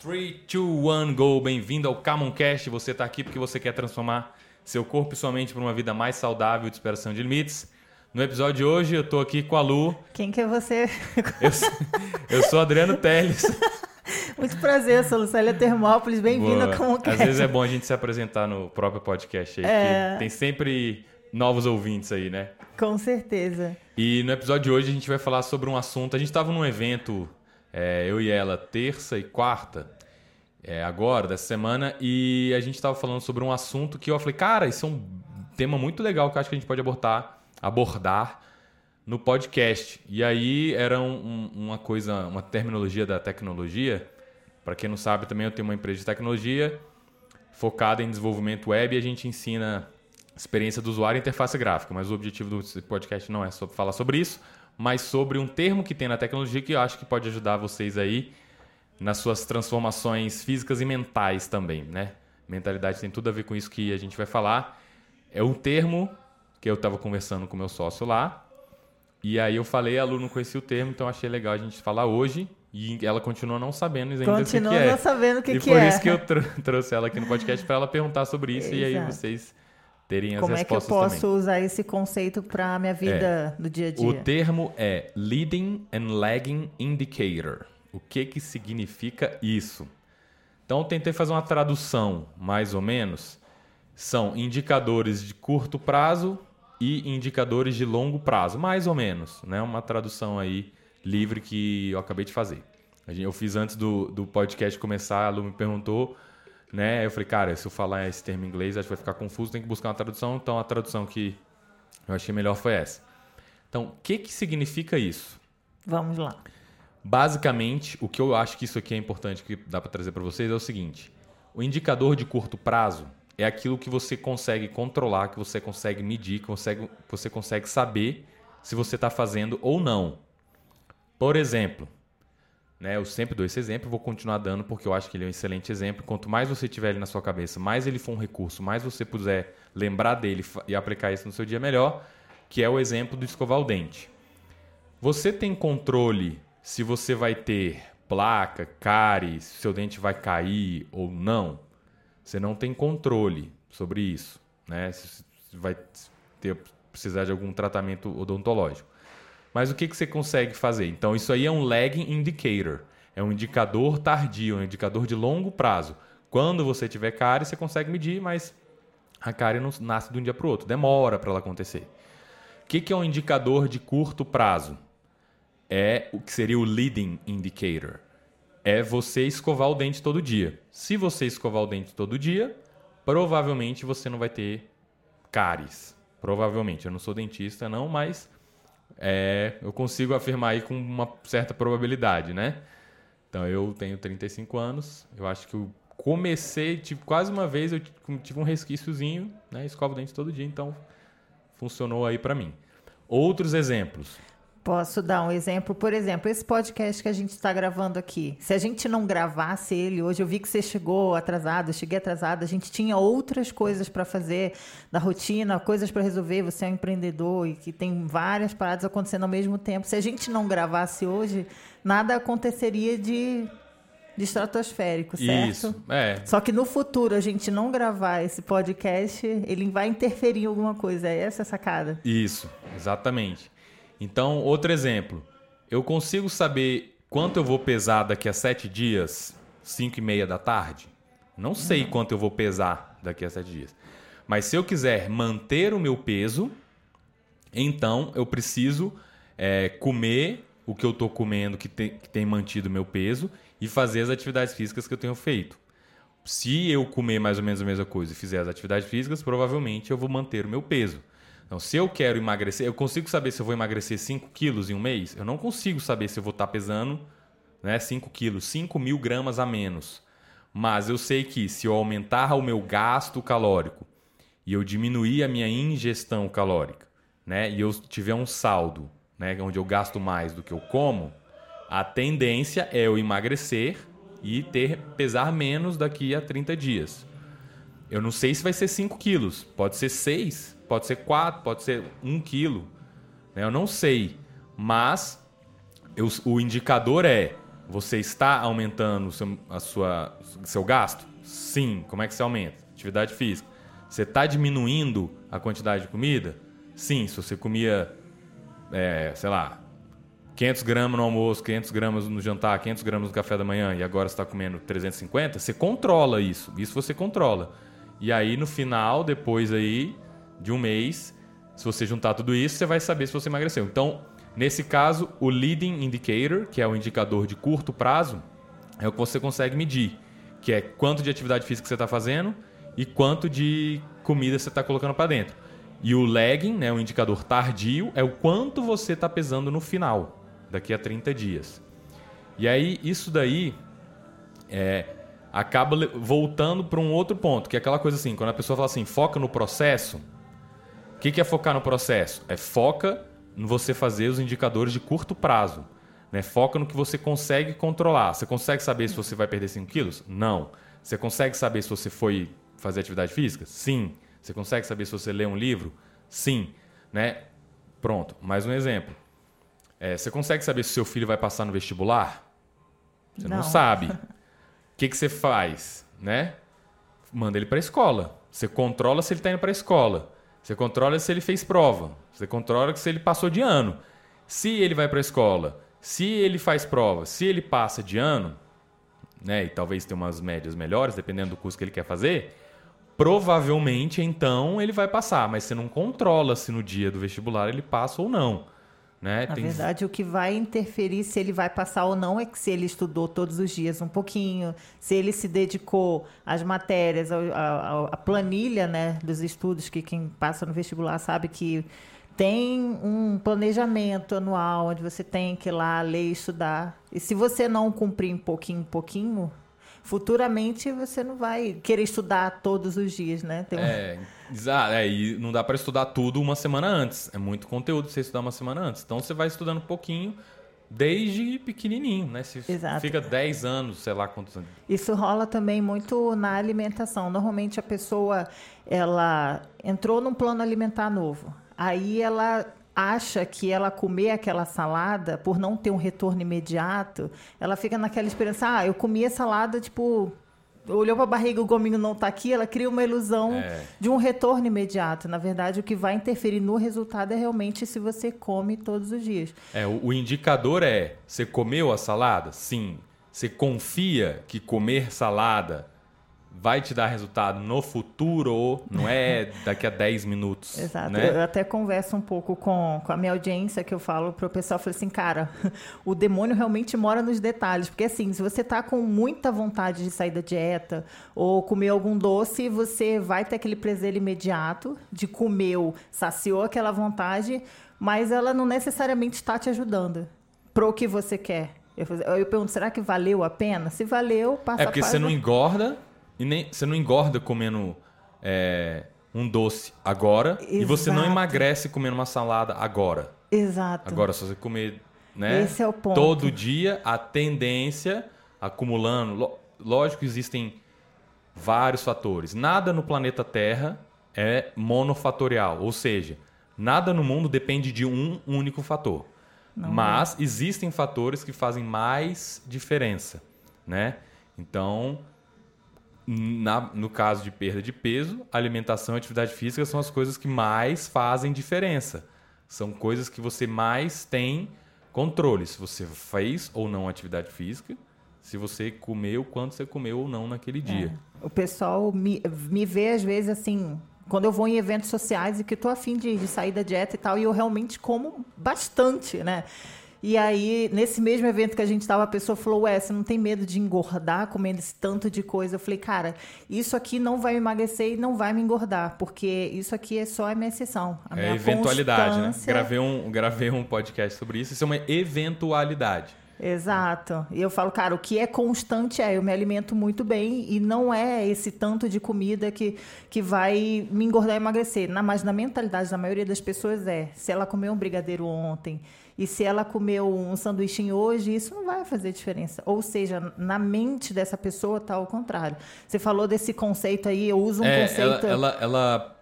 3, 2, 1, go! Bem-vindo ao Camoncast. Você está aqui porque você quer transformar seu corpo e sua mente para uma vida mais saudável de superação de limites. No episódio de hoje, eu estou aqui com a Lu. Quem que é você? Eu, eu sou Adriano Teles. Muito prazer, sou Lucélia Termópolis. Bem-vindo ao Camoncast. Às vezes é bom a gente se apresentar no próprio podcast aí, é... tem sempre novos ouvintes aí, né? Com certeza. E no episódio de hoje a gente vai falar sobre um assunto. A gente estava num evento é, eu e ela, terça e quarta, é, agora, dessa semana, e a gente estava falando sobre um assunto que eu falei, cara, isso é um tema muito legal que eu acho que a gente pode abordar, abordar no podcast. E aí era um, uma coisa, uma terminologia da tecnologia. Para quem não sabe, também eu tenho uma empresa de tecnologia focada em desenvolvimento web e a gente ensina experiência do usuário e interface gráfica. Mas o objetivo do podcast não é só falar sobre isso, mas sobre um termo que tem na tecnologia que eu acho que pode ajudar vocês aí nas suas transformações físicas e mentais também, né? Mentalidade tem tudo a ver com isso que a gente vai falar. É um termo que eu estava conversando com meu sócio lá, e aí eu falei, a Lu não conhecia o termo, então achei legal a gente falar hoje. E ela continua não sabendo ainda continua o que, que é. Continua não sabendo o que, e que é. E por isso que eu trouxe ela aqui no podcast para ela perguntar sobre isso. Exato. E aí vocês terem as Como respostas Como é que eu posso também. usar esse conceito para a minha vida é. do dia a dia? O termo é Leading and Lagging Indicator. O que, que significa isso? Então, tentei fazer uma tradução, mais ou menos. São indicadores de curto prazo e indicadores de longo prazo, mais ou menos. Né? Uma tradução aí livre que eu acabei de fazer. Eu fiz antes do, do podcast começar, a Lu me perguntou né? Eu falei, cara, se eu falar esse termo em inglês, acho que vai ficar confuso, tem que buscar uma tradução. Então a tradução que eu achei melhor foi essa. Então, o que, que significa isso? Vamos lá. Basicamente, o que eu acho que isso aqui é importante que dá para trazer para vocês é o seguinte: o indicador de curto prazo é aquilo que você consegue controlar, que você consegue medir, que que você consegue saber se você está fazendo ou não. Por exemplo, né? Eu sempre dou esse exemplo, vou continuar dando porque eu acho que ele é um excelente exemplo. Quanto mais você tiver ele na sua cabeça, mais ele for um recurso, mais você puder lembrar dele e aplicar isso no seu dia melhor, que é o exemplo do escovar o dente. Você tem controle se você vai ter placa, cárie, se seu dente vai cair ou não? Você não tem controle sobre isso, né? Se vai ter, precisar de algum tratamento odontológico. Mas o que, que você consegue fazer? Então, isso aí é um lagging indicator. É um indicador tardio, um indicador de longo prazo. Quando você tiver cárie, você consegue medir, mas a cárie não nasce de um dia para o outro. Demora para ela acontecer. O que, que é um indicador de curto prazo? É o que seria o leading indicator. É você escovar o dente todo dia. Se você escovar o dente todo dia, provavelmente você não vai ter cáries. Provavelmente. Eu não sou dentista, não, mas é, eu consigo afirmar aí com uma certa probabilidade, né? Então eu tenho 35 anos, eu acho que eu comecei, tipo, quase uma vez eu tive um resquíciozinho, né? Escovo o dente todo dia, então funcionou aí para mim. Outros exemplos. Posso dar um exemplo? Por exemplo, esse podcast que a gente está gravando aqui. Se a gente não gravasse ele hoje, eu vi que você chegou atrasado, eu cheguei atrasado, a gente tinha outras coisas para fazer da rotina, coisas para resolver. Você é um empreendedor e que tem várias paradas acontecendo ao mesmo tempo. Se a gente não gravasse hoje, nada aconteceria de, de estratosférico, certo? Isso, é. Só que no futuro a gente não gravar esse podcast, ele vai interferir em alguma coisa. É essa a sacada? Isso, exatamente. Então, outro exemplo. Eu consigo saber quanto eu vou pesar daqui a sete dias, cinco e meia da tarde? Não sei uhum. quanto eu vou pesar daqui a sete dias. Mas se eu quiser manter o meu peso, então eu preciso é, comer o que eu estou comendo que tem, que tem mantido o meu peso e fazer as atividades físicas que eu tenho feito. Se eu comer mais ou menos a mesma coisa e fizer as atividades físicas, provavelmente eu vou manter o meu peso. Então, se eu quero emagrecer, eu consigo saber se eu vou emagrecer 5 quilos em um mês? Eu não consigo saber se eu vou estar pesando né, 5 quilos, 5 mil gramas a menos. Mas eu sei que se eu aumentar o meu gasto calórico e eu diminuir a minha ingestão calórica, né, e eu tiver um saldo, né, onde eu gasto mais do que eu como, a tendência é eu emagrecer e ter pesar menos daqui a 30 dias. Eu não sei se vai ser 5 quilos, pode ser 6, pode ser 4, pode ser 1 quilo. Né? Eu não sei. Mas eu, o indicador é Você está aumentando seu, a sua, seu gasto? Sim. Como é que você aumenta? Atividade física. Você está diminuindo a quantidade de comida? Sim. Se você comia, é, sei lá, 500 gramas no almoço, 500 gramas no jantar, 500 gramas no café da manhã e agora está comendo 350, você controla isso. Isso você controla. E aí no final, depois aí de um mês, se você juntar tudo isso, você vai saber se você emagreceu. Então, nesse caso, o leading indicator, que é o indicador de curto prazo, é o que você consegue medir, que é quanto de atividade física você está fazendo e quanto de comida você está colocando para dentro. E o lagging, né, o indicador tardio, é o quanto você está pesando no final daqui a 30 dias. E aí, isso daí é, acaba voltando para um outro ponto, que é aquela coisa assim, quando a pessoa fala assim, foca no processo. O que, que é focar no processo? É foca no você fazer os indicadores de curto prazo. Né? Foca no que você consegue controlar. Você consegue saber se você vai perder 5 quilos? Não. Você consegue saber se você foi fazer atividade física? Sim. Você consegue saber se você lê um livro? Sim. Né? Pronto, mais um exemplo. É, você consegue saber se seu filho vai passar no vestibular? Você não, não sabe. Que, que você faz? Né? Manda ele para a escola. Você controla se ele está indo para a escola. Você controla se ele fez prova. Você controla se ele passou de ano. Se ele vai para a escola, se ele faz prova, se ele passa de ano, né, e talvez tenha umas médias melhores, dependendo do curso que ele quer fazer, provavelmente então ele vai passar, mas você não controla se no dia do vestibular ele passa ou não. Né? Na Tem... verdade, o que vai interferir se ele vai passar ou não é que se ele estudou todos os dias um pouquinho, se ele se dedicou às matérias, à planilha né, dos estudos, que quem passa no vestibular sabe que tem um planejamento anual onde você tem que ir lá ler e estudar. E se você não cumprir um pouquinho em pouquinho, futuramente você não vai querer estudar todos os dias, né? Tem É, exato. É, e não dá para estudar tudo uma semana antes. É muito conteúdo você estudar uma semana antes. Então você vai estudando um pouquinho desde pequenininho, né? Se Exato. fica 10 anos, sei lá quantos anos. Isso rola também muito na alimentação. Normalmente a pessoa ela entrou num plano alimentar novo. Aí ela acha que ela comer aquela salada, por não ter um retorno imediato, ela fica naquela esperança, ah, eu comi a salada, tipo, olhou para a barriga, o gominho não está aqui, ela cria uma ilusão é. de um retorno imediato. Na verdade, o que vai interferir no resultado é realmente se você come todos os dias. É, o, o indicador é, você comeu a salada? Sim. Você confia que comer salada vai te dar resultado no futuro, não é daqui a 10 minutos. Exato. Né? Eu até converso um pouco com, com a minha audiência, que eu falo para o pessoal, eu falo assim, cara, o demônio realmente mora nos detalhes. Porque assim, se você tá com muita vontade de sair da dieta ou comer algum doce, você vai ter aquele prazer imediato de comer, saciou aquela vontade, mas ela não necessariamente está te ajudando para o que você quer. Eu, eu pergunto, será que valeu a pena? Se valeu, passa É porque você não engorda e nem, você não engorda comendo é, um doce agora Exato. e você não emagrece comendo uma salada agora. Exato. Agora, se você comer né, Esse é o ponto. todo dia, a tendência, acumulando. Lógico que existem vários fatores. Nada no planeta Terra é monofatorial, ou seja, nada no mundo depende de um único fator. Não Mas é. existem fatores que fazem mais diferença, né? Então, na, no caso de perda de peso, alimentação e atividade física são as coisas que mais fazem diferença. São coisas que você mais tem controle. Se você fez ou não atividade física, se você comeu, quanto você comeu ou não naquele é. dia. É. O pessoal me, me vê, às vezes, assim, quando eu vou em eventos sociais e que estou afim de, de sair da dieta e tal, e eu realmente como bastante, né? E aí, nesse mesmo evento que a gente estava, a pessoa falou: Ué, você não tem medo de engordar comendo esse tanto de coisa? Eu falei: Cara, isso aqui não vai me emagrecer e não vai me engordar, porque isso aqui é só a minha exceção. A é eventualidade, né? constância... né? Gravei um, gravei um podcast sobre isso. Isso é uma eventualidade. Exato. E eu falo, cara, o que é constante é eu me alimento muito bem e não é esse tanto de comida que, que vai me engordar e emagrecer. Na, mas na mentalidade da maioria das pessoas é, se ela comeu um brigadeiro ontem e se ela comeu um sanduíche hoje, isso não vai fazer diferença. Ou seja, na mente dessa pessoa está ao contrário. Você falou desse conceito aí, eu uso um é, conceito. Ela, ela, ela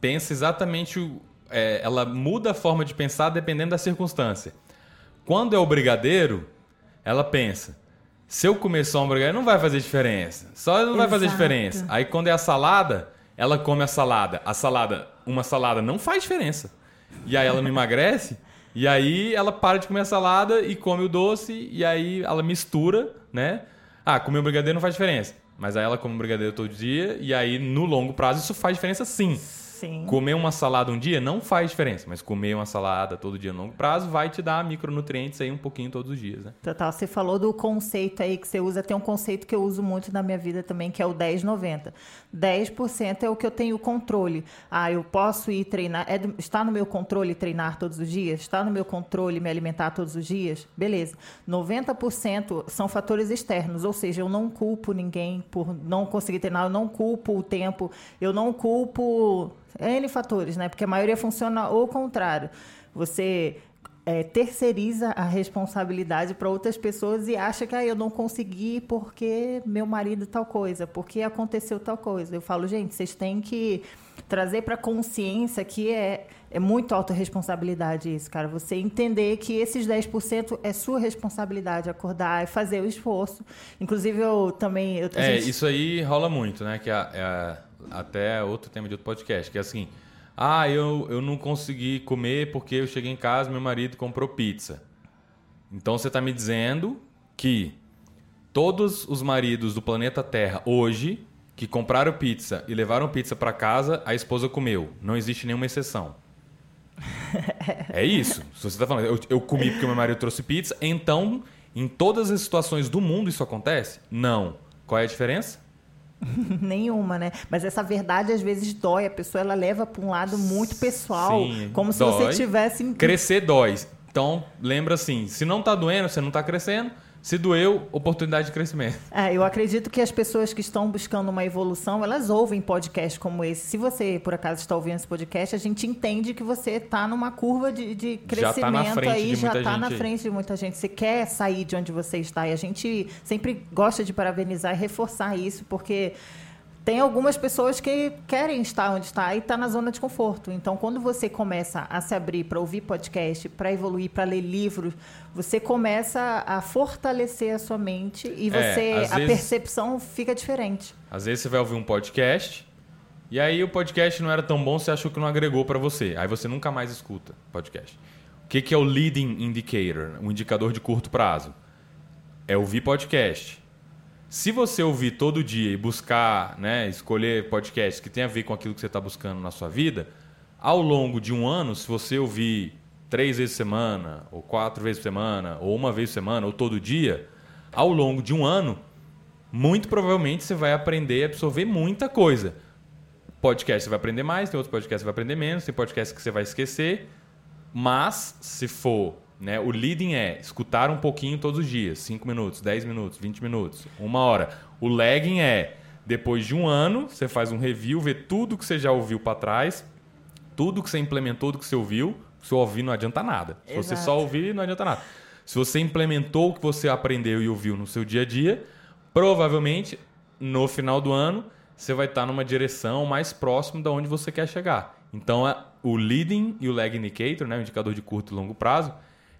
pensa exatamente. É, ela muda a forma de pensar dependendo da circunstância. Quando é o brigadeiro, ela pensa, se eu comer só um brigadeiro, não vai fazer diferença. Só não vai fazer Exato. diferença. Aí quando é a salada, ela come a salada. A salada, uma salada não faz diferença. E aí ela não emagrece. E aí ela para de comer a salada e come o doce. E aí ela mistura, né? Ah, comer um brigadeiro não faz diferença. Mas aí ela come um brigadeiro todo dia. E aí no longo prazo isso faz diferença sim. Sim. Comer uma salada um dia não faz diferença, mas comer uma salada todo dia no longo prazo vai te dar micronutrientes aí um pouquinho todos os dias, né? Total, você falou do conceito aí que você usa, tem um conceito que eu uso muito na minha vida também, que é o 10-90. 10% é o que eu tenho controle. Ah, eu posso ir treinar, é do- está no meu controle treinar todos os dias? Está no meu controle me alimentar todos os dias? Beleza. 90% são fatores externos, ou seja, eu não culpo ninguém por não conseguir treinar, eu não culpo o tempo, eu não culpo N fatores, né? Porque a maioria funciona ao contrário. Você é, terceiriza a responsabilidade para outras pessoas e acha que ah, eu não consegui porque meu marido tal coisa, porque aconteceu tal coisa. Eu falo, gente, vocês têm que trazer para consciência que é, é muito autorresponsabilidade isso, cara. Você entender que esses 10% é sua responsabilidade, acordar e fazer o esforço. Inclusive, eu também. Eu, É, gente- isso aí rola muito, né? Que é, é até outro tema de outro podcast, que é assim: ah, eu, eu não consegui comer porque eu cheguei em casa e meu marido comprou pizza. Então você está me dizendo que todos os maridos do planeta Terra hoje que compraram pizza e levaram pizza para casa, a esposa comeu. Não existe nenhuma exceção. É isso. Se você está falando, eu, eu comi porque meu marido trouxe pizza, então em todas as situações do mundo isso acontece? Não. Qual é a diferença? Nenhuma, né? Mas essa verdade às vezes dói. A pessoa ela leva para um lado muito pessoal, Sim, como se dói. você tivesse. Crescer dói. Então, lembra assim, se não tá doendo, você não tá crescendo. Se doeu, oportunidade de crescimento. É, eu acredito que as pessoas que estão buscando uma evolução, elas ouvem podcasts como esse. Se você, por acaso, está ouvindo esse podcast, a gente entende que você está numa curva de, de Já tá crescimento aí, já está na frente de muita gente. Você quer sair de onde você está. E a gente sempre gosta de parabenizar e reforçar isso, porque tem algumas pessoas que querem estar onde está e está na zona de conforto. Então, quando você começa a se abrir para ouvir podcast, para evoluir, para ler livros, você começa a fortalecer a sua mente e É, você às a vezes- percepção fica diferente. Às vezes você vai ouvir um podcast e aí o podcast não era tão bom, você achou que não agregou para você. Aí você nunca mais escuta podcast. O que, que é o leading indicator, um indicador de curto prazo? É ouvir podcast. Se você ouvir todo dia e buscar, né, escolher podcasts que tem a ver com aquilo que você está buscando na sua vida, ao longo de um ano, se você ouvir três vezes por semana, ou quatro vezes por semana, ou uma vez por semana, ou todo dia, ao longo de um ano, muito provavelmente você vai aprender a absorver muita coisa. Podcast você vai aprender mais, tem outros podcasts que você vai aprender menos, tem podcasts que você vai esquecer. Mas, se for, né, o leading é escutar um pouquinho todos os dias, 5 minutos, 10 minutos, 20 minutos, uma hora. O lagging é, depois de um ano, você faz um review, vê tudo que você já ouviu para trás, tudo que você implementou, do que você ouviu. Se eu ouvir, não adianta nada. Se você Exato. só ouvir, não adianta nada. Se você implementou o que você aprendeu e ouviu no seu dia a dia, provavelmente no final do ano você vai estar numa direção mais próximo da onde você quer chegar. Então, o leading e o lag indicator, né, o indicador de curto e longo prazo,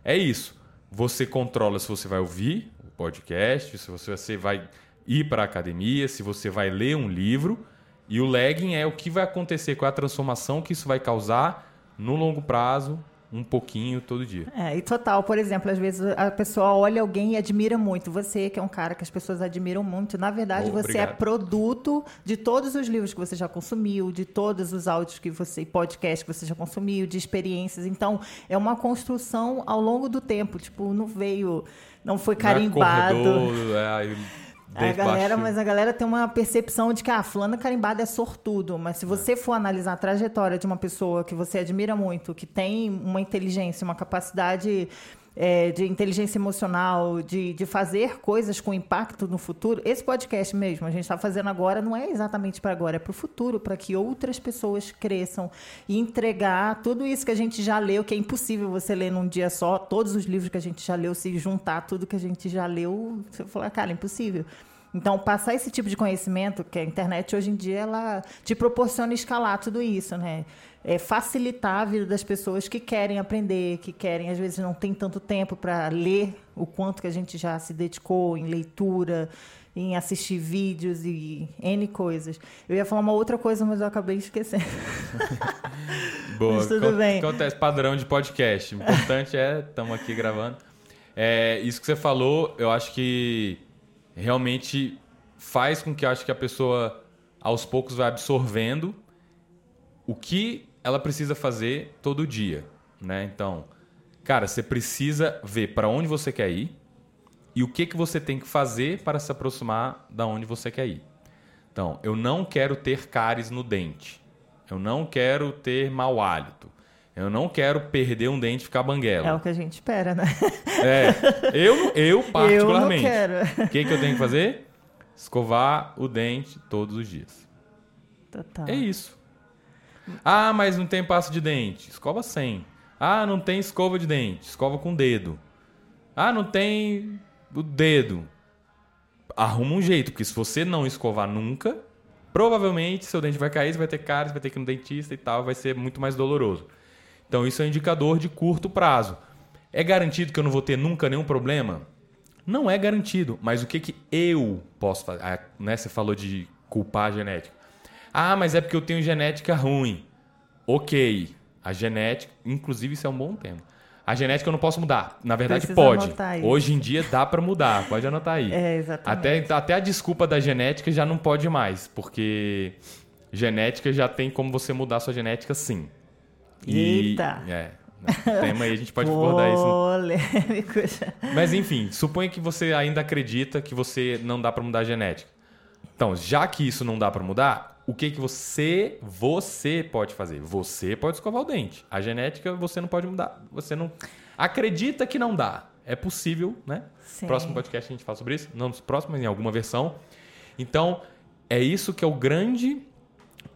é isso. Você controla se você vai ouvir o podcast, se você vai ir para a academia, se você vai ler um livro. E o lagging é o que vai acontecer, qual é a transformação que isso vai causar no longo prazo, um pouquinho todo dia. É, e total, por exemplo, às vezes a pessoa olha alguém e admira muito. Você, que é um cara que as pessoas admiram muito, na verdade, Oh, você é produto de todos os livros que você já consumiu, de todos os áudios que você, podcasts que você já consumiu, de experiências. Então, é uma construção ao longo do tempo. Tipo, não veio, não foi carimbado. Não é corredor, é, A galera, mas a galera tem uma percepção de que a fulana carimbada é sortudo, mas se você for analisar a trajetória de uma pessoa que você admira muito, que tem uma inteligência, uma capacidade é, de inteligência emocional, de, de fazer coisas com impacto no futuro, esse podcast mesmo, a gente está fazendo agora, não é exatamente para agora, é para o futuro, para que outras pessoas cresçam e entregar tudo isso que a gente já leu, que é impossível você ler num dia só, todos os livros que a gente já leu, se juntar tudo que a gente já leu, você fala, cara, é impossível. Então, passar esse tipo de conhecimento, que a internet hoje em dia ela te proporciona escalar tudo isso, né? É facilitar a vida das pessoas que querem aprender, que querem, às vezes não tem tanto tempo para ler o quanto que a gente já se dedicou em leitura, em assistir vídeos e N coisas. Eu ia falar uma outra coisa, mas eu acabei esquecendo. Boa, Mas tudo bem. Acontece padrão de podcast. O importante é, estamos aqui gravando. É, isso que você falou, eu acho que realmente faz com que eu acho que a pessoa aos poucos vai absorvendo o que ela precisa fazer todo dia, né? Então, cara, você precisa ver para onde você quer ir e o que que você tem que fazer para se aproximar da onde você quer ir. Então, eu não quero ter cáries no dente. Eu não quero ter mau hálito. Eu não quero perder um dente e ficar banguela. É o que a gente espera, né? É, eu, eu particularmente. Eu não quero. O que, que eu tenho que fazer? Escovar o dente todos os dias. Total. É isso. Ah, mas não tem pasta de dente. Escova sem. Ah, não tem escova de dente. Escova com o dedo. Ah, não tem o dedo. Arruma um jeito, porque se você não escovar nunca, provavelmente seu dente vai cair, você vai ter cáries, vai ter que ir no dentista e tal, vai ser muito mais doloroso. Então isso é um indicador de curto prazo. É garantido que eu não vou ter nunca nenhum problema? Não é garantido, mas o que, que eu posso fazer? Ah, né, você falou de culpar a genética. Ah, mas é porque eu tenho genética ruim. Ok, a genética, inclusive isso é um bom tema. A genética eu não posso mudar. Na verdade, Precisa pode. Hoje em dia dá para mudar, pode anotar aí. É, exatamente. Até, até a desculpa da genética já não pode mais, porque genética já tem como você mudar sua genética sim. E- Eita. É. né, Tema aí, a gente pode abordar isso. Polêmico já. Mas enfim, suponha que você ainda acredita que você não dá para mudar a genética. Então, já que isso não dá para mudar, o que que você você pode fazer? Você pode escovar o dente. A genética você não pode mudar. Você não acredita que não dá. É possível, né? Sim. Próximo podcast a gente fala sobre isso, não nos próximos, mas em alguma versão. Então, é isso que é o grande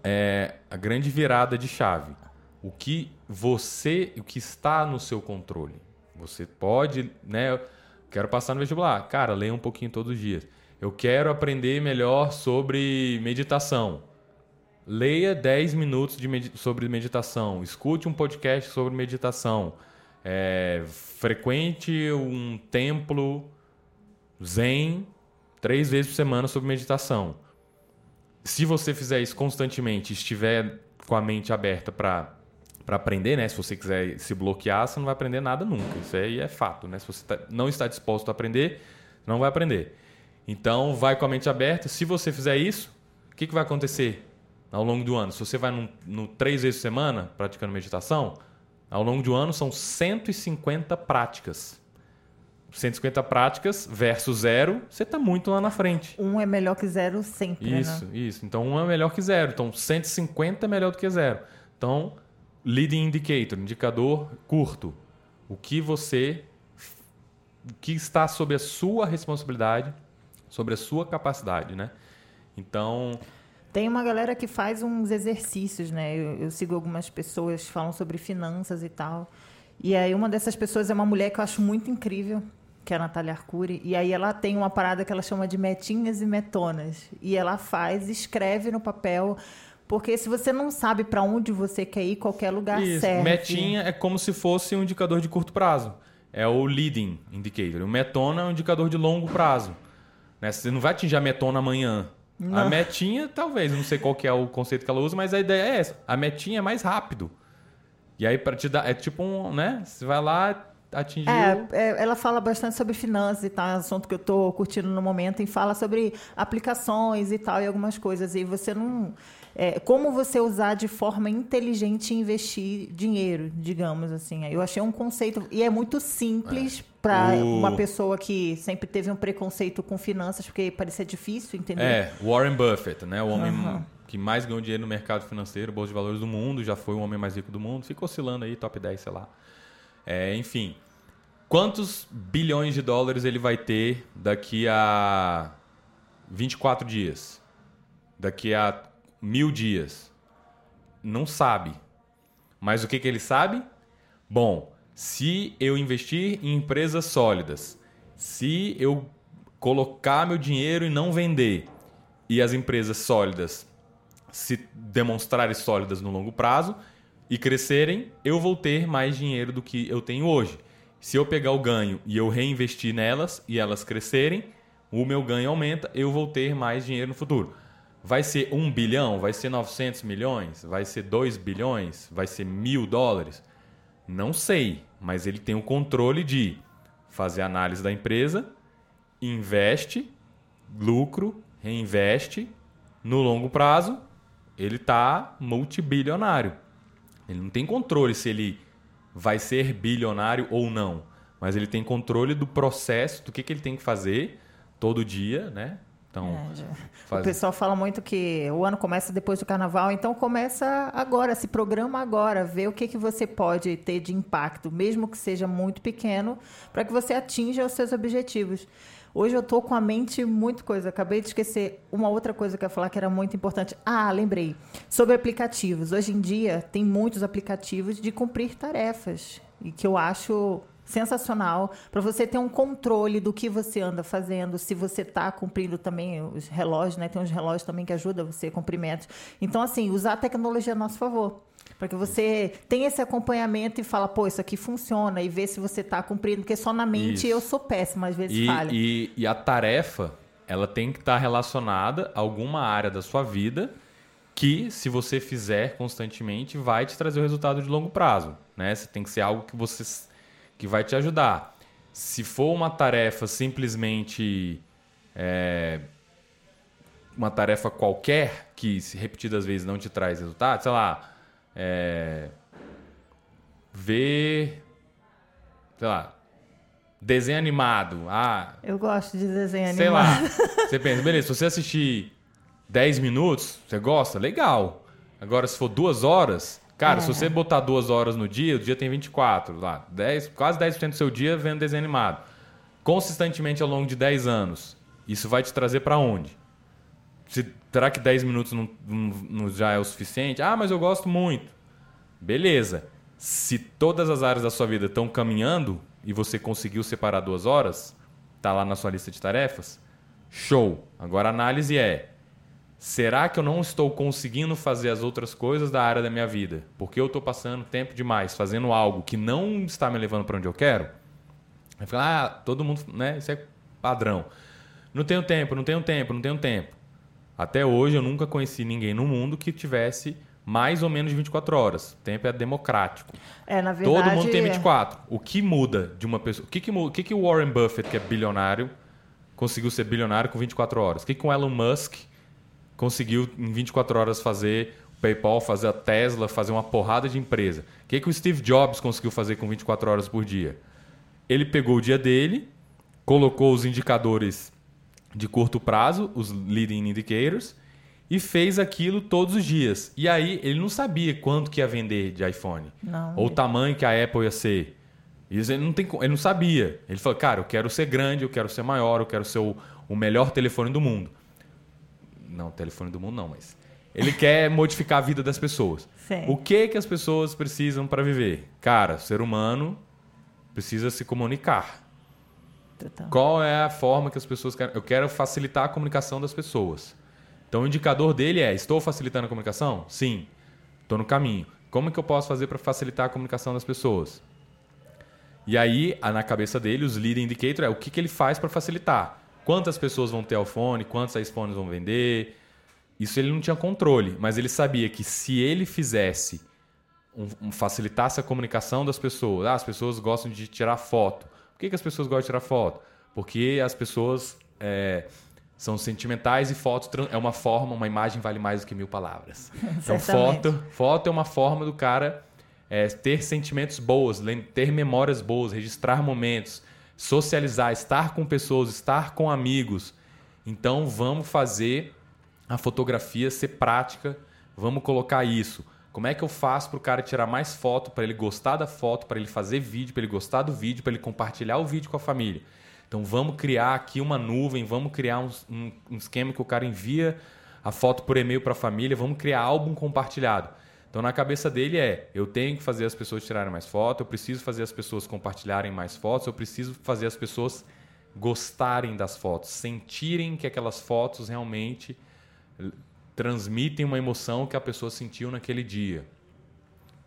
é, a grande virada de chave. O que você, o que está no seu controle. Você pode, né? Quero passar no vestibular. Cara, leia um pouquinho todos os dias. Eu quero aprender melhor sobre meditação. Leia 10 minutos de medi- sobre meditação. Escute um podcast sobre meditação. É, frequente um templo zen três vezes por semana sobre meditação. Se você fizer isso constantemente, estiver com a mente aberta para para aprender, né? Se você quiser se bloquear, você não vai aprender nada nunca. Isso aí é fato, né? Se você tá- não está disposto a aprender, não vai aprender. Então, vai com a mente aberta. Se você fizer isso, o que, que vai acontecer ao longo do ano? Se você vai num- no três vezes por semana praticando meditação, ao longo do ano são 150 práticas. 150 práticas versus zero, você está muito lá na frente. Um é melhor que zero sempre, Isso, né? isso. Então, um é melhor que zero. Então, 150 é melhor do que zero. Então, leading indicator, indicador curto. O que você... O que está sob a sua responsabilidade, sobre a sua capacidade, né? Então, Tem uma galera que faz uns exercícios, né? Eu, eu sigo algumas pessoas que falam sobre finanças e tal. E aí uma dessas pessoas é uma mulher que eu acho muito incrível, que é a Natália Arcuri. E aí ela tem uma parada que ela chama de metinhas e metonas. E ela faz, escreve no papel, porque se você não sabe para onde você quer ir, qualquer lugar isso. serve. metinha é como se fosse um indicador de curto prazo. É o leading indicator. O metona é um indicador de longo prazo. Né? Você não vai atingir a metona amanhã. A Não. metinha, talvez, não sei qual que é o conceito que ela usa, mas a ideia é essa. A metinha é mais rápido. E aí, para te dar. É tipo um. né? Você vai lá, atingiu. É, é, ela fala bastante sobre finanças e tal, é um assunto que eu estou curtindo no momento, e fala sobre aplicações e tal, e algumas coisas. E você não. é, como você usar de forma inteligente e investir dinheiro, digamos assim. Eu achei um conceito. E é muito simples para O- uma pessoa que sempre teve um preconceito com finanças, porque parecia difícil, entendeu? É, Warren Buffett, né? O homem Aham. que mais ganhou dinheiro no mercado financeiro, bolsa de valores do mundo, já foi o homem mais rico do mundo, fica oscilando aí, top 10, sei lá. É, enfim, quantos bilhões de dólares ele vai ter daqui a 24 dias? Daqui a mil dias? Não sabe. Mas o que, que ele sabe? Bom, se eu investir em empresas sólidas, se eu colocar meu dinheiro e não vender, e as empresas sólidas se demonstrarem sólidas no longo prazo e crescerem, eu vou ter mais dinheiro do que eu tenho hoje. Se eu pegar o ganho e eu reinvestir nelas e elas crescerem, o meu ganho aumenta, eu vou ter mais dinheiro no futuro. Vai ser 1 bilhão? Vai ser 900 milhões? Vai ser 2 bilhões? Vai ser mil dólares? Não sei, mas ele tem o controle de fazer análise da empresa, investe, lucro, reinveste, no longo prazo, ele está multibilionário. Ele não tem controle se ele vai ser bilionário ou não, mas ele tem controle do processo, do que, que ele tem que fazer todo dia, né? Então, é. O pessoal fala muito que o ano começa depois do carnaval, então começa agora, se programa agora, vê o que, que você pode ter de impacto, mesmo que seja muito pequeno, para que você atinja os seus objetivos. Hoje eu estou com a mente muito coisa. Acabei de esquecer uma outra coisa que eu ia falar que era muito importante. Ah, lembrei. Sobre aplicativos. Hoje em dia tem muitos aplicativos de cumprir tarefas. E que eu acho sensacional para você ter um controle do que você anda fazendo, se você está cumprindo também os relógios, né? Tem uns relógios também que ajudam você a cumprimentos. Então, assim, usar a tecnologia a nosso favor. Para que você tenha esse acompanhamento e fala, pô, isso aqui funciona, e ver se você está cumprindo, porque só na mente isso. eu sou péssima, às vezes e, falha. E, e a tarefa, ela tem que estar tá relacionada a alguma área da sua vida que, se você fizer constantemente, vai te trazer o resultado de longo prazo. Né? Você tem que ser algo que você que vai te ajudar. Se for uma tarefa simplesmente é, uma tarefa qualquer que repetidas vezes não te traz resultado, sei lá, é, ver, sei lá, desenho animado. Ah, eu gosto de desenho sei animado. Sei lá. Você pensa, beleza, se você assistir 10 minutos, você gosta? Legal. Agora, se for duas horas, Cara, é. se você botar duas horas no dia, o dia tem 24 lá. 10, quase 10% do seu dia vendo desenho animado. Consistentemente ao longo de 10 anos. Isso vai te trazer para onde? Se, será que 10 minutos não, não, não já é o suficiente? Ah, mas eu gosto muito. Beleza. Se todas as áreas da sua vida estão caminhando e você conseguiu separar duas horas, tá lá na sua lista de tarefas, show. Agora a análise é: será que eu não estou conseguindo fazer as outras coisas da área da minha vida? Porque eu estou passando tempo demais fazendo algo que não está me levando para onde eu quero? Aí fala, ah, todo mundo, né? Isso é padrão. Não tenho tempo, não tenho tempo, não tenho tempo. Até hoje eu nunca conheci ninguém no mundo que tivesse mais ou menos 24 horas. O tempo é democrático. É, na verdade. Todo mundo tem 24. O que muda de uma pessoa? O que, que, o que, que o Warren Buffett, que é bilionário, conseguiu ser bilionário com 24 horas? O que, que o Elon Musk conseguiu em 24 horas fazer o PayPal, fazer a Tesla, fazer uma porrada de empresa. O que, que o Steve Jobs conseguiu fazer com 24 horas por dia? Ele pegou o dia dele, colocou os indicadores de curto prazo, os leading indicators, e fez aquilo todos os dias. E aí ele não sabia quanto que ia vender de iPhone. Não, ou o tamanho que a Apple ia ser. Isso ele não, tem, ele não sabia. Ele falou, cara, eu quero ser grande, eu quero ser maior, eu quero ser o, o melhor telefone do mundo. Não, telefone do mundo não, mas. Ele quer modificar a vida das pessoas. Sim. O que que as pessoas precisam para viver? Cara, o ser humano precisa se comunicar. Total. Qual é a forma que as pessoas querem? Eu quero facilitar a comunicação das pessoas. Então o indicador dele é: estou facilitando a comunicação? Sim. Estou no caminho. Como que eu posso fazer para facilitar a comunicação das pessoas? E aí, na cabeça dele, os lead indicator é o que, que ele faz para facilitar quantas pessoas vão ter iPhone, quantos iPhones vão vender. Isso ele não tinha controle, mas ele sabia que se ele fizesse, um, um, facilitasse a comunicação das pessoas, ah, as pessoas gostam de tirar foto. Por que, que as pessoas gostam de tirar foto? Porque as pessoas é, são sentimentais e foto é uma forma, uma imagem vale mais do que mil palavras. então, foto, foto é uma forma do cara é, ter sentimentos boas, ter memórias boas, registrar momentos socializar, estar com pessoas, estar com amigos. Então vamos fazer a fotografia ser prática, vamos colocar isso. Como é que eu faço para o cara tirar mais foto, para ele gostar da foto, para ele fazer vídeo, para ele gostar do vídeo, para ele compartilhar o vídeo com a família? Então vamos criar aqui uma nuvem, vamos criar um, um, um esquema que o cara envia a foto por e-mail para a família, vamos criar álbum compartilhado. Então, na cabeça dele é: eu tenho que fazer as pessoas tirarem mais fotos, eu preciso fazer as pessoas compartilharem mais fotos, eu preciso fazer as pessoas gostarem das fotos, sentirem que aquelas fotos realmente transmitem uma emoção que a pessoa sentiu naquele dia.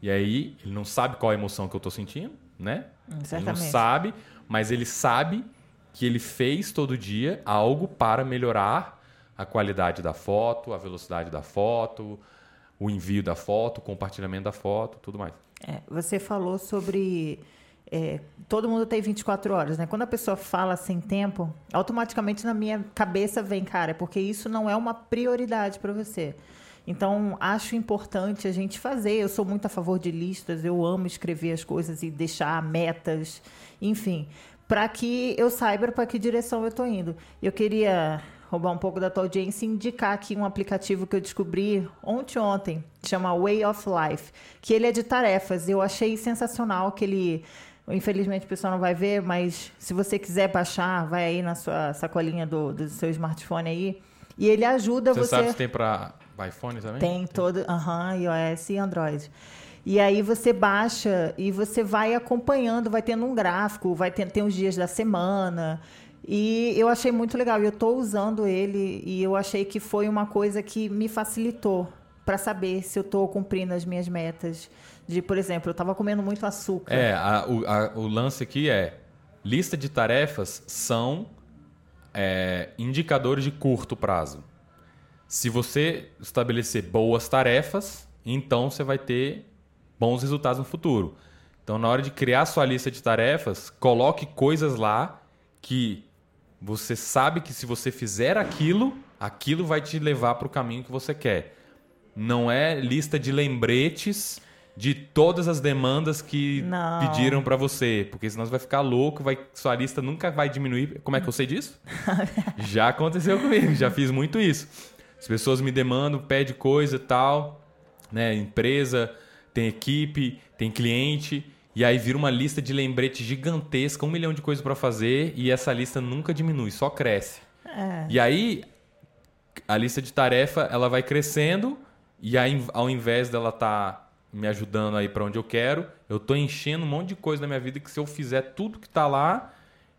E aí, ele não sabe qual a emoção que eu estou sentindo, né? Certamente. Ele não sabe, mas ele sabe que ele fez todo dia algo para melhorar a qualidade da foto, a velocidade da foto, o envio da foto, o compartilhamento da foto, tudo mais. É, você falou sobre é, todo mundo tem 24 horas, né? Quando a pessoa fala sem tempo, automaticamente na minha cabeça vem, cara, é porque isso não é uma prioridade para você. Então, acho importante a gente fazer. Eu sou muito a favor de listas, eu amo escrever as coisas e deixar metas, enfim, para que eu saiba para que direção eu estou indo. Eu queria roubar um pouco da tua audiência e indicar aqui um aplicativo que eu descobri ontem ontem, chama Way of Life, que ele é de tarefas. Eu achei sensacional que ele Infelizmente o pessoal não vai ver, mas se você quiser baixar, vai aí na sua sacolinha do, do seu smartphone aí. E ele ajuda você. Você sabe se tem para iPhone também? Tem todo, aham, uhum, iOS e Android. E aí você baixa e você vai acompanhando, vai tendo um gráfico, vai ter, ter os dias da semana. E eu achei muito legal. Eu estou usando ele e eu achei que foi uma coisa que me facilitou para saber se eu estou cumprindo as minhas metas. De, por exemplo, eu estava comendo muito açúcar. É, a, o, a, o lance aqui é lista de tarefas são é, indicadores de curto prazo. Se você estabelecer boas tarefas, então você vai ter bons resultados no futuro. Então, na hora de criar sua lista de tarefas, coloque coisas lá que você sabe que se você fizer aquilo, aquilo vai te levar para o caminho que você quer. Não é lista de lembretes de todas as demandas que Não. pediram para você, porque senão você vai ficar louco, vai, sua lista nunca vai diminuir. Como é que eu sei disso? já aconteceu comigo, já fiz muito isso. As pessoas me demandam, pede coisa e tal, né? Empresa, tem equipe, tem cliente, e aí vira uma lista de lembrete gigantesca, um milhão de coisas para fazer, e essa lista nunca diminui, só cresce. É. E aí a lista de tarefa ela vai crescendo, e aí ao invés dela estar tá me ajudando aí para onde eu quero, eu tô enchendo um monte de coisa na minha vida que se eu fizer tudo que tá lá,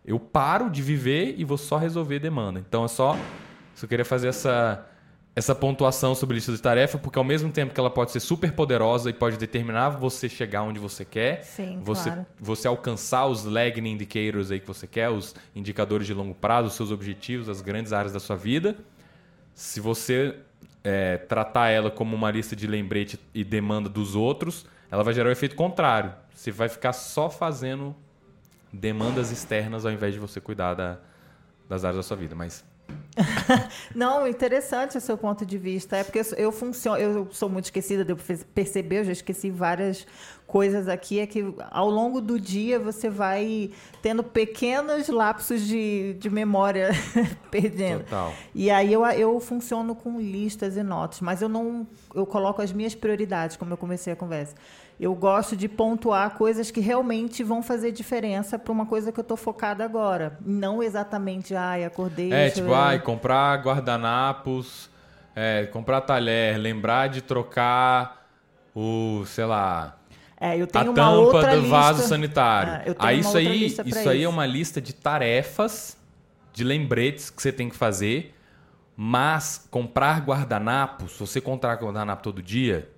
eu paro de viver e vou só resolver demanda. Então é só, só queria fazer essa essa pontuação sobre lista de tarefa, porque ao mesmo tempo que ela pode ser super poderosa e pode determinar você chegar onde você quer, Sim, você, claro. você alcançar os lagging indicators aí que você quer, os indicadores de longo prazo, os seus objetivos, as grandes áreas da sua vida. Se você é, tratar ela como uma lista de lembrete e demanda dos outros, ela vai gerar o efeito contrário. Você vai ficar só fazendo demandas externas ao invés de você cuidar da, das áreas da sua vida. Mas Não, interessante o seu ponto de vista. É porque eu, eu funciono, eu sou muito esquecida, para perceber, eu já esqueci várias coisas aqui. É que ao longo do dia você vai tendo pequenos lapsos de, de memória perdendo. Total. E aí eu, eu funciono com listas e notas, mas eu não eu coloco as minhas prioridades, como eu comecei a conversa eu gosto de pontuar coisas que realmente vão fazer diferença para uma coisa que eu estou focada agora. Não exatamente, ai, acordei. É, tipo, eu... ai, comprar guardanapos, é, comprar talher, lembrar de trocar o, sei lá. É, eu tenho a uma tampa outra do vaso lista. sanitário. É, eu tenho aí isso aí, pra isso aí é isso. uma lista de tarefas, de lembretes que você tem que fazer. Mas comprar guardanapos, se você comprar guardanapo todo dia,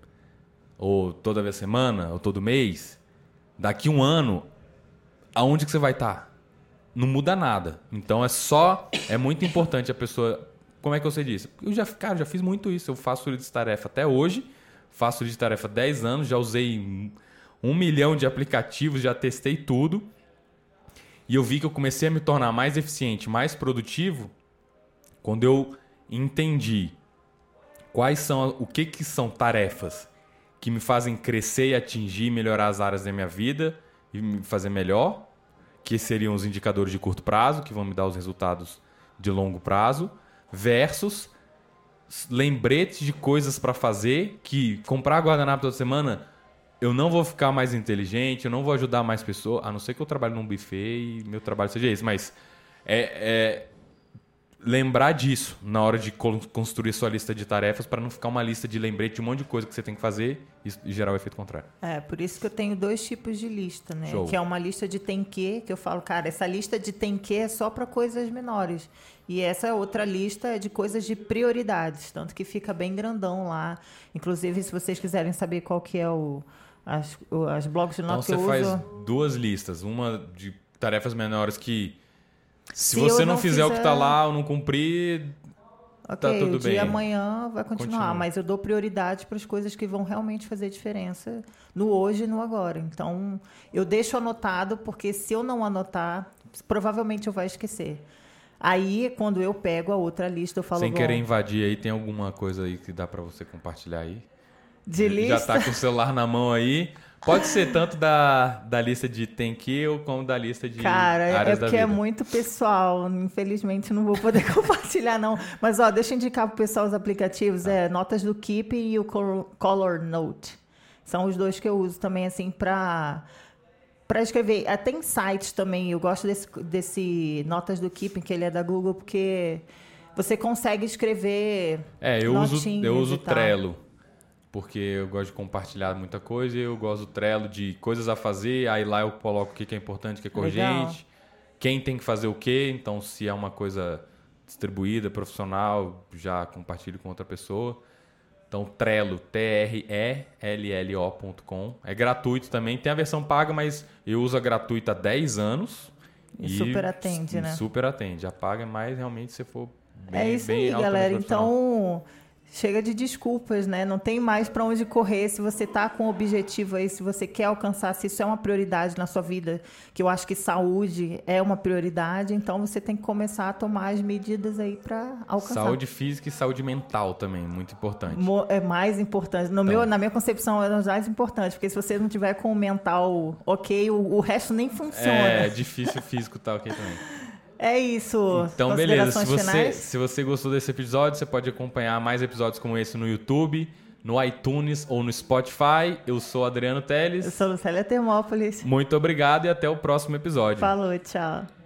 ou toda vez semana, ou todo mês, daqui um ano, aonde que você vai estar? Não muda nada. Então é só. É muito importante a pessoa. Como é que eu sei disso? Eu já, cara, já fiz muito isso. Eu faço lista de tarefa até hoje. Faço lista de tarefa há 10 anos. Já usei um milhão de aplicativos, já testei tudo. E eu vi que eu comecei a me tornar mais eficiente, mais produtivo, quando eu entendi quais são o que, que são tarefas que me fazem crescer e atingir e melhorar as áreas da minha vida e me fazer melhor, que seriam os indicadores de curto prazo, que vão me dar os resultados de longo prazo, versus lembretes de coisas para fazer, que comprar guardanapo toda semana, eu não vou ficar mais inteligente, eu não vou ajudar mais pessoas, a não ser que eu trabalhe num buffet e meu trabalho seja esse, mas é, é lembrar disso na hora de construir sua lista de tarefas para não ficar uma lista de lembrete de um monte de coisa que você tem que fazer e gerar o efeito contrário. É, por isso que eu tenho dois tipos de lista, né? Show. Que é uma lista de tem que, que eu falo, cara, essa lista de tem que é só para coisas menores. E essa outra lista é de coisas de prioridades, tanto que fica bem grandão lá. Inclusive, se vocês quiserem saber qual que é o as, as blogs de nota então, que eu uso... Então você faz duas listas, uma de tarefas menores que se, se você não, não, fizer, o que está lá ou não cumprir, tá okay, tá tudo o bem. dia amanhã vai continuar, Continua. mas eu dou prioridade para as coisas que vão realmente fazer diferença no hoje e no agora. Então, eu deixo anotado porque se eu não anotar, provavelmente eu vou esquecer. Aí, quando eu pego a outra lista, eu falo. Sem querer invadir aí, tem alguma coisa aí que dá para você compartilhar aí? De lista? Já tá com o celular na mão aí. Pode ser tanto da, da lista de tem que como da lista de Cara, é porque é muito pessoal. Infelizmente não vou poder compartilhar, não. Mas ó, deixa eu indicar pro pessoal os aplicativos. É Notas do Keep e o Color Note. São os dois que eu uso também, assim, para para escrever. Até em sites também. Eu gosto desse, desse Notas do Keep, que ele é da Google, porque você consegue escrever. É, eu uso, eu uso Trello porque eu gosto de compartilhar muita coisa eu gosto do Trello de coisas a fazer, aí lá eu coloco o que é importante, o que é urgente, quem tem que fazer o quê, então se é uma coisa distribuída, profissional, já compartilho com outra pessoa. Então, Trello, T-R-E-L-L-O.com. É gratuito também. Tem a versão paga, mas eu uso a gratuita há 10 anos. E, e super atende, né? Super atende. A paga é mais realmente se for bem É isso bem aí, galera. Então, Chega de desculpas, né? Não tem mais para onde correr. Se você está com um objetivo aí, se você quer alcançar, se isso é uma prioridade na sua vida, que eu acho que saúde é uma prioridade, então você tem que começar a tomar as medidas aí para alcançar. Saúde física e saúde mental também, muito importante. É mais importante. No então. meu, na minha concepção, é mais importante, porque se você não tiver com o mental ok, o, o resto nem funciona. É, difícil físico tá ok também. É isso. Então, beleza. Se você, se você gostou desse episódio, você pode acompanhar mais episódios como esse no YouTube, no iTunes ou no Spotify. Eu sou Adriano Teles. Eu sou Lucélia Termópolis. Muito obrigado e até o próximo episódio. Falou, tchau.